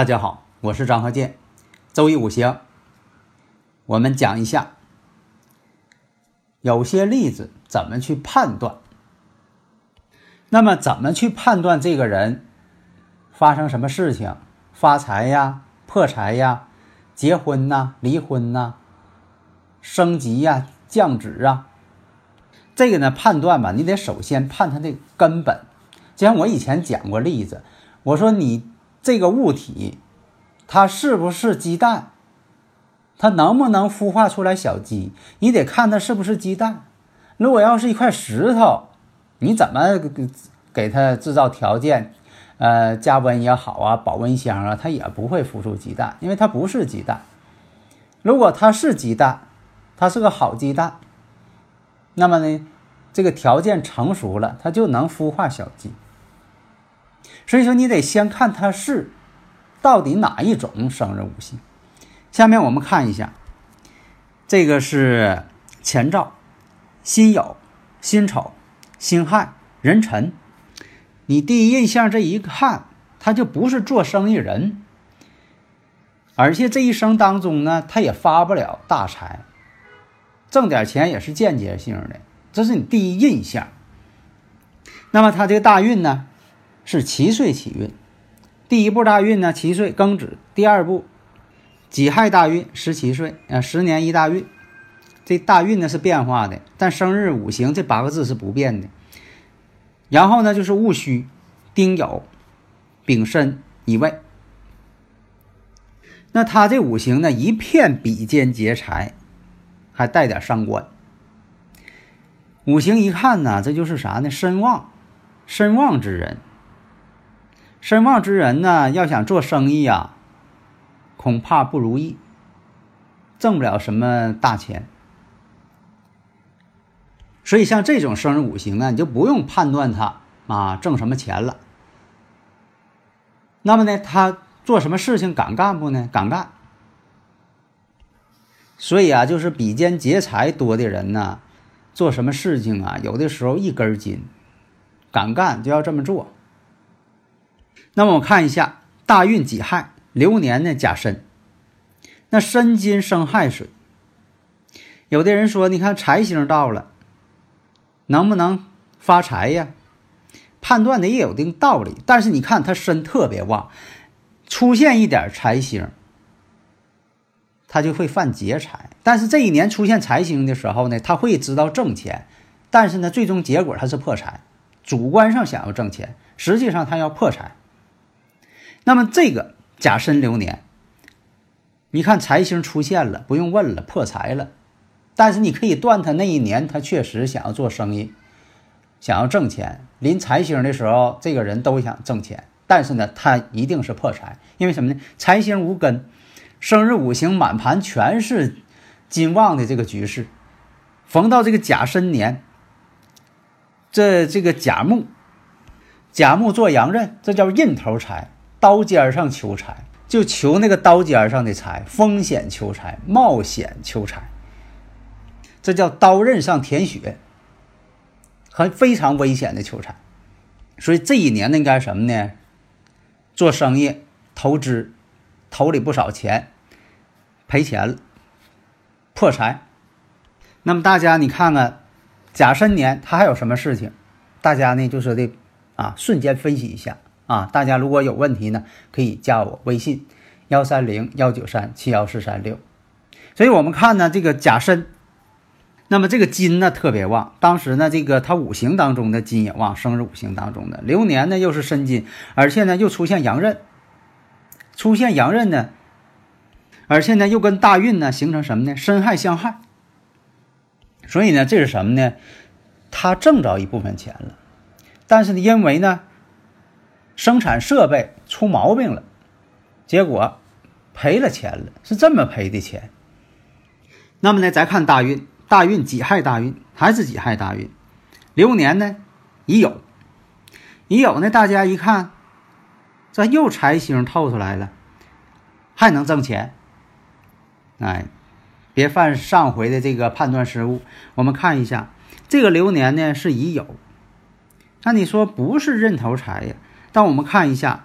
大家好，我是张和建。周易五行，我们讲一下有些例子怎么去判断。那么，怎么去判断这个人发生什么事情，发财呀、破财呀、结婚呐、离婚呐、升级呀、降职啊？这个呢，判断吧，你得首先判他的根本。就像我以前讲过例子，我说你。这个物体，它是不是鸡蛋？它能不能孵化出来小鸡？你得看它是不是鸡蛋。如果要是一块石头，你怎么给它制造条件？呃，加温也好啊，保温箱啊，它也不会孵出鸡蛋，因为它不是鸡蛋。如果它是鸡蛋，它是个好鸡蛋，那么呢，这个条件成熟了，它就能孵化小鸡。所以说，你得先看它是到底哪一种生人五行。下面我们看一下，这个是前兆：辛酉、辛丑、辛亥、壬辰。你第一印象这一看，他就不是做生意人，而且这一生当中呢，他也发不了大财，挣点钱也是间接性的，这是你第一印象。那么他这个大运呢？是七岁起运，第一步大运呢，七岁庚子；第二步己亥大运，十七岁，啊，十年一大运。这大运呢是变化的，但生日五行这八个字是不变的。然后呢就是戊戌、丁酉、丙申、乙未。那他这五行呢，一片比肩劫财，还带点伤官。五行一看呢，这就是啥呢？身旺，身旺之人。身旺之人呢，要想做生意呀，恐怕不如意，挣不了什么大钱。所以像这种生日五行呢，你就不用判断他啊挣什么钱了。那么呢，他做什么事情敢干不呢？敢干。所以啊，就是比肩劫财多的人呢，做什么事情啊，有的时候一根筋，敢干就要这么做。那么我看一下大运己亥，流年呢甲申。那申金生亥水，有的人说，你看财星到了，能不能发财呀？判断的也有一定道理。但是你看他身特别旺，出现一点财星，他就会犯劫财。但是这一年出现财星的时候呢，他会知道挣钱，但是呢，最终结果他是破财。主观上想要挣钱，实际上他要破财。那么这个甲申流年，你看财星出现了，不用问了，破财了。但是你可以断他那一年，他确实想要做生意，想要挣钱。临财星的时候，这个人都想挣钱，但是呢，他一定是破财，因为什么呢？财星无根，生日五行满盘全是金旺的这个局势，逢到这个甲申年，这这个甲木，甲木做阳刃，这叫印头财。刀尖上求财，就求那个刀尖上的财，风险求财，冒险求财，这叫刀刃上舔血，很非常危险的求财。所以这一年呢，应该什么呢？做生意、投资，投里不少钱，赔钱了，破财。那么大家你看看，甲申年他还有什么事情？大家呢就说的啊，瞬间分析一下。啊，大家如果有问题呢，可以加我微信幺三零幺九三七幺四三六。所以我们看呢，这个甲申，那么这个金呢特别旺，当时呢这个它五行当中的金也旺，生日五行当中的流年呢又是申金，而且呢又出现阳刃，出现阳刃呢，而且呢又跟大运呢形成什么呢？申亥相害。所以呢，这是什么呢？他挣着一部分钱了，但是呢，因为呢生产设备出毛病了，结果赔了钱了，是这么赔的钱。那么呢，再看大运，大运己亥大运还是己亥大运，流年呢乙酉，乙酉呢，大家一看，这又财星透出来了，还能挣钱，哎。别犯上回的这个判断失误。我们看一下，这个流年呢是乙酉，那你说不是认头财呀？但我们看一下，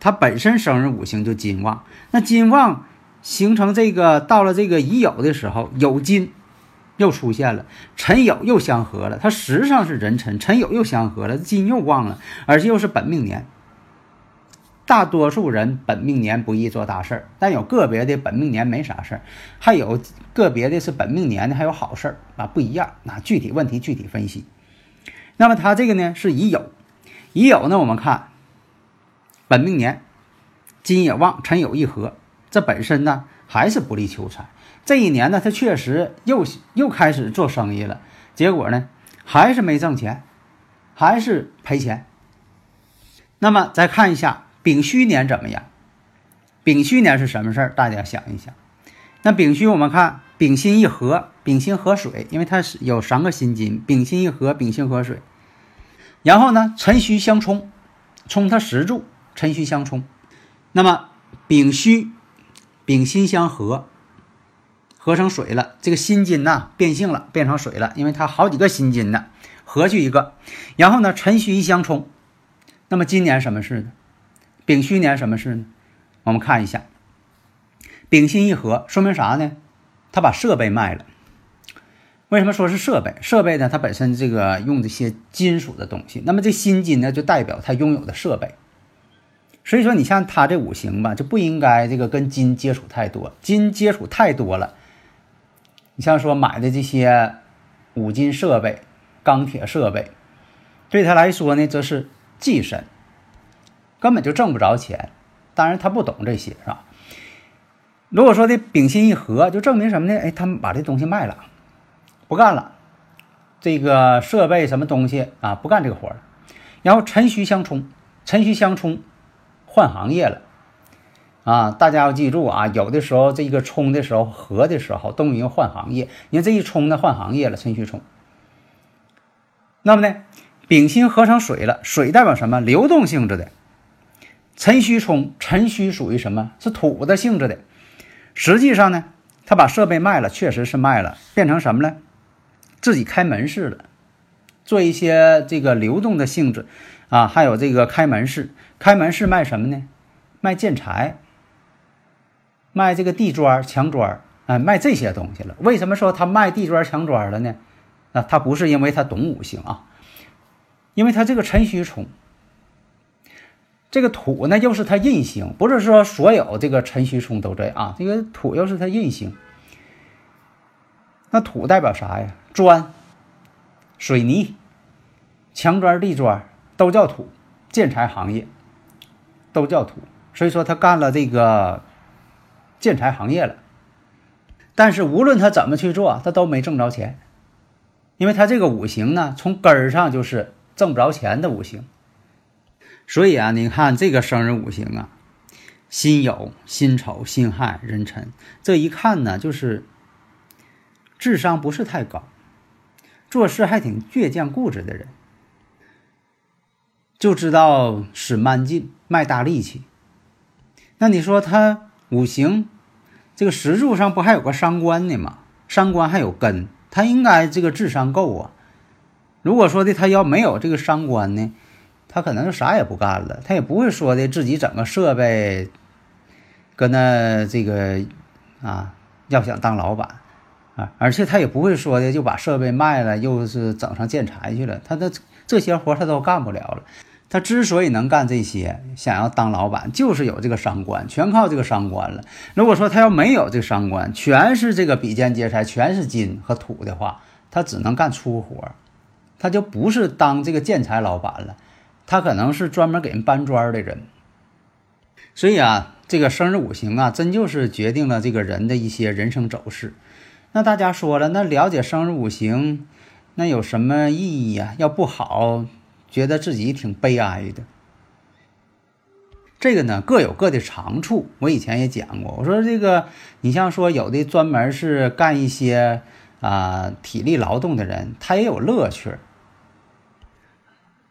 它本身生日五行就金旺，那金旺形成这个到了这个乙酉的时候，酉金又出现了，辰酉又相合了，它实际上是壬辰，辰酉又相合了，金又旺了，而且又是本命年。大多数人本命年不易做大事儿，但有个别的本命年没啥事儿，还有个别的是本命年的还有好事儿啊，不一样。那具体问题具体分析。那么他这个呢是乙酉，乙酉呢我们看本命年金也旺，辰酉一合，这本身呢还是不利求财。这一年呢他确实又又开始做生意了，结果呢还是没挣钱，还是赔钱。那么再看一下。丙戌年怎么样？丙戌年是什么事儿？大家想一想。那丙戌，我们看丙辛一合，丙辛合水，因为它是有三个辛金，丙辛一合，丙辛合水。然后呢，辰戌相冲，冲它十柱，辰戌相冲。那么丙戌、丙辛相合，合成水了。这个辛金呐变性了，变成水了，因为它好几个辛金呢，合去一个。然后呢，辰戌一相冲，那么今年什么事呢？丙戌年什么事呢？我们看一下，丙辛一合，说明啥呢？他把设备卖了。为什么说是设备？设备呢？它本身这个用这些金属的东西，那么这辛金呢，就代表他拥有的设备。所以说，你像他这五行吧，就不应该这个跟金接触太多，金接触太多了。你像说买的这些五金设备、钢铁设备，对他来说呢，这是忌神。根本就挣不着钱，当然他不懂这些，是吧？如果说的丙辛一合，就证明什么呢？哎，他们把这东西卖了，不干了，这个设备什么东西啊，不干这个活了。然后辰戌相冲，辰戌相冲，换行业了啊！大家要记住啊，有的时候这一个冲的时候合的时候，动用换行业。你看这一冲呢，换行业了，辰戌冲。那么呢，丙辛合成水了，水代表什么？流动性质的。辰戌冲，辰戌属于什么？是土的性质的。实际上呢，他把设备卖了，确实是卖了，变成什么呢？自己开门市了，做一些这个流动的性质啊，还有这个开门市。开门市卖什么呢？卖建材，卖这个地砖、墙砖，哎，卖这些东西了。为什么说他卖地砖、墙砖了呢？啊，他不是因为他懂五行啊，因为他这个辰戌冲。这个土呢，又是他印星，不是说所有这个辰戌冲都这样啊。这个土又是他印星，那土代表啥呀？砖、水泥、墙砖、地砖都叫土，建材行业都叫土。所以说他干了这个建材行业了，但是无论他怎么去做，他都没挣着钱，因为他这个五行呢，从根儿上就是挣不着钱的五行。所以啊，你看这个生日五行啊，辛酉、辛丑、辛亥、壬辰，这一看呢，就是智商不是太高，做事还挺倔强固执的人，就知道使慢劲、卖大力气。那你说他五行这个石柱上不还有个伤官呢吗？伤官还有根，他应该这个智商够啊。如果说的他要没有这个伤官呢？他可能就啥也不干了，他也不会说的自己整个设备，搁那这个啊，要想当老板啊，而且他也不会说的就把设备卖了，又是整上建材去了。他的这些活他都干不了了。他之所以能干这些，想要当老板，就是有这个伤官，全靠这个伤官了。如果说他要没有这个伤官，全是这个比肩劫财，全是金和土的话，他只能干粗活，他就不是当这个建材老板了。他可能是专门给人搬砖的人，所以啊，这个生日五行啊，真就是决定了这个人的一些人生走势。那大家说了，那了解生日五行，那有什么意义呀？要不好，觉得自己挺悲哀的。这个呢，各有各的长处。我以前也讲过，我说这个，你像说有的专门是干一些啊体力劳动的人，他也有乐趣。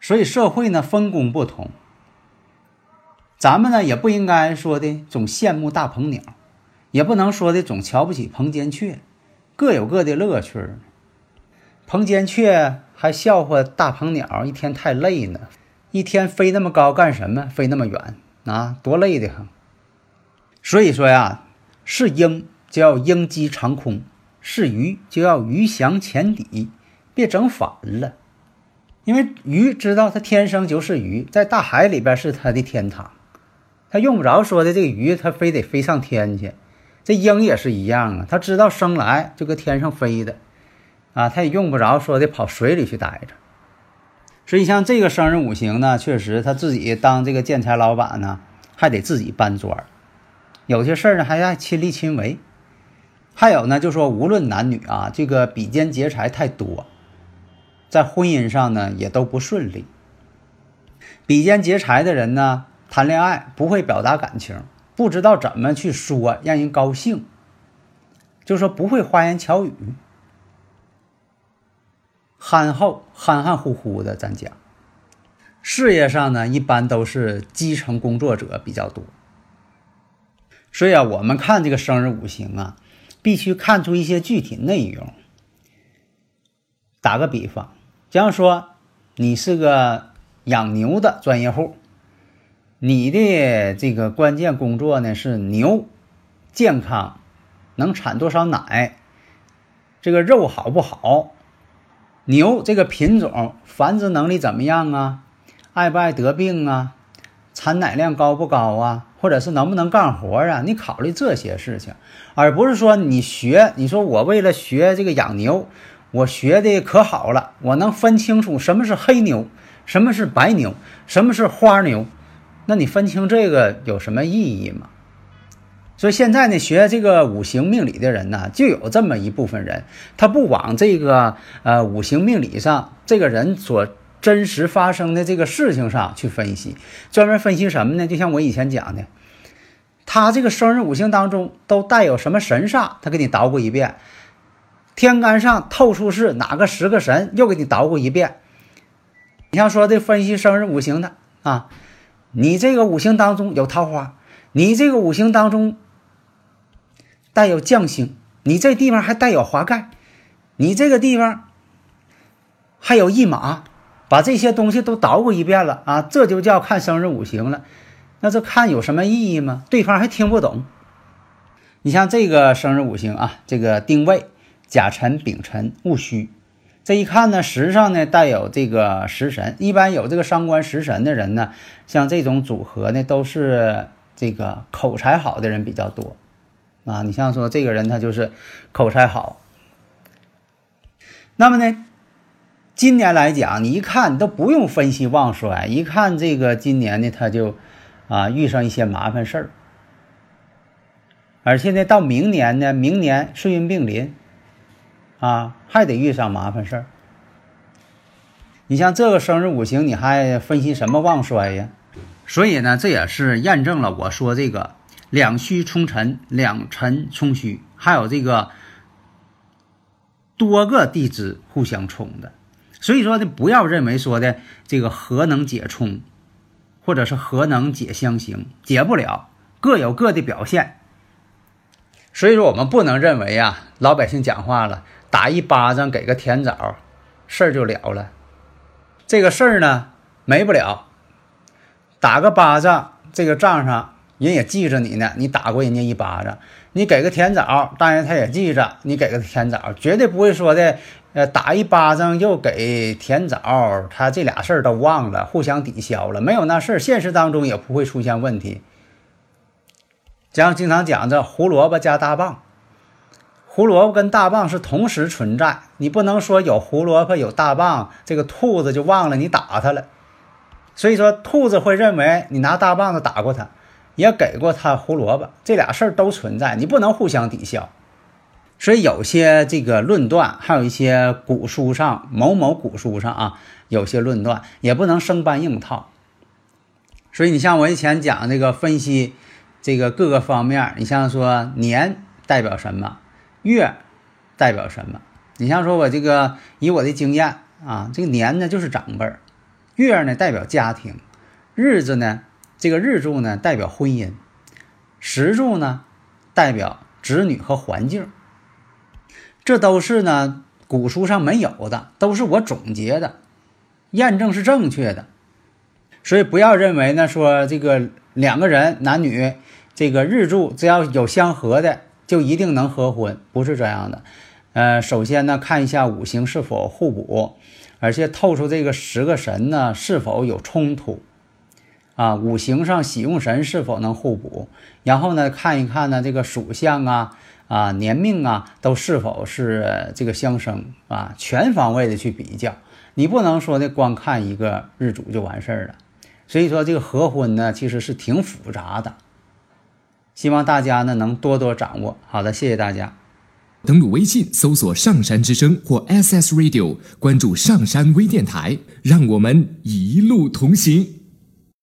所以社会呢分工不同，咱们呢也不应该说的总羡慕大鹏鸟，也不能说的总瞧不起鹏间雀，各有各的乐趣。鹏间雀还笑话大鹏鸟一天太累呢，一天飞那么高干什么？飞那么远？啊，多累的很！所以说呀，是鹰就要鹰击长空，是鱼就要鱼翔浅底，别整反了。因为鱼知道它天生就是鱼，在大海里边是它的天堂，它用不着说的这个鱼，它非得飞上天去。这鹰也是一样啊，它知道生来就搁天上飞的，啊，他也用不着说的跑水里去待着。所以像这个生日五行呢，确实他自己当这个建材老板呢，还得自己搬砖有些事儿呢还要亲力亲为。还有呢，就说无论男女啊，这个比肩劫财太多，在婚姻上呢也都不顺利。比肩劫财的人呢，谈恋爱不会表达感情，不知道怎么去说让人高兴，就说不会花言巧语。憨厚、憨憨乎乎的，咱讲，事业上呢，一般都是基层工作者比较多。所以啊，我们看这个生日五行啊，必须看出一些具体内容。打个比方，假如说你是个养牛的专业户，你的这个关键工作呢是牛健康，能产多少奶，这个肉好不好？牛这个品种繁殖能力怎么样啊？爱不爱得病啊？产奶量高不高啊？或者是能不能干活啊？你考虑这些事情，而不是说你学，你说我为了学这个养牛，我学的可好了，我能分清楚什么是黑牛，什么是白牛，什么是花牛，那你分清这个有什么意义吗？所以现在呢，学这个五行命理的人呢，就有这么一部分人，他不往这个呃五行命理上，这个人所真实发生的这个事情上去分析，专门分析什么呢？就像我以前讲的，他这个生日五行当中都带有什么神煞，他给你捣鼓一遍；天干上透出是哪个十个神，又给你捣鼓一遍。你像说这分析生日五行的啊，你这个五行当中有桃花，你这个五行当中。带有将星，你这地方还带有华盖，你这个地方还有驿马，把这些东西都捣鼓一遍了啊，这就叫看生日五行了。那这看有什么意义吗？对方还听不懂。你像这个生日五行啊，这个定位甲辰、丙辰、戊戌，这一看呢，时上呢带有这个食神，一般有这个伤官食神的人呢，像这种组合呢，都是这个口才好的人比较多。啊，你像说这个人他就是口才好，那么呢，今年来讲，你一看都不用分析旺衰，一看这个今年呢他就啊遇上一些麻烦事儿，而且呢到明年呢，明年岁运并临，啊还得遇上麻烦事儿。你像这个生日五行，你还分析什么旺衰呀？所以呢，这也是验证了我说这个。两虚冲辰，两辰冲虚，还有这个多个地支互相冲的，所以说呢，不要认为说的这个何能解冲，或者是何能解相刑，解不了，各有各的表现。所以说，我们不能认为啊，老百姓讲话了，打一巴掌给个甜枣，事儿就了了。这个事儿呢，没不了，打个巴掌，这个账上。人也记着你呢，你打过人家一巴掌，你给个甜枣，当然他也记着你给个甜枣，绝对不会说的，呃，打一巴掌又给甜枣，他这俩事儿都忘了，互相抵消了，没有那事儿，现实当中也不会出现问题。像经常讲这胡萝卜加大棒，胡萝卜跟大棒是同时存在，你不能说有胡萝卜有大棒，这个兔子就忘了你打它了，所以说兔子会认为你拿大棒子打过它。也给过他胡萝卜，这俩事儿都存在，你不能互相抵消。所以有些这个论断，还有一些古书上某某古书上啊，有些论断也不能生搬硬套。所以你像我以前讲这个分析这个各个方面，你像说年代表什么，月代表什么？你像说我这个以我的经验啊，这个年呢就是长辈儿，月呢代表家庭，日子呢这个日柱呢代表婚姻，时柱呢代表子女和环境。这都是呢，古书上没有的，都是我总结的，验证是正确的。所以不要认为呢，说这个两个人男女这个日柱只要有相合的，就一定能合婚，不是这样的。呃，首先呢，看一下五行是否互补，而且透出这个十个神呢是否有冲突啊，五行上喜用神是否能互补，然后呢，看一看呢这个属相啊。啊，年命啊，都是否是这个相生啊？全方位的去比较，你不能说的光看一个日主就完事儿了。所以说，这个合婚呢，其实是挺复杂的。希望大家呢能多多掌握。好的，谢谢大家。登录微信搜索“上山之声”或 SS Radio，关注上山微电台，让我们一路同行。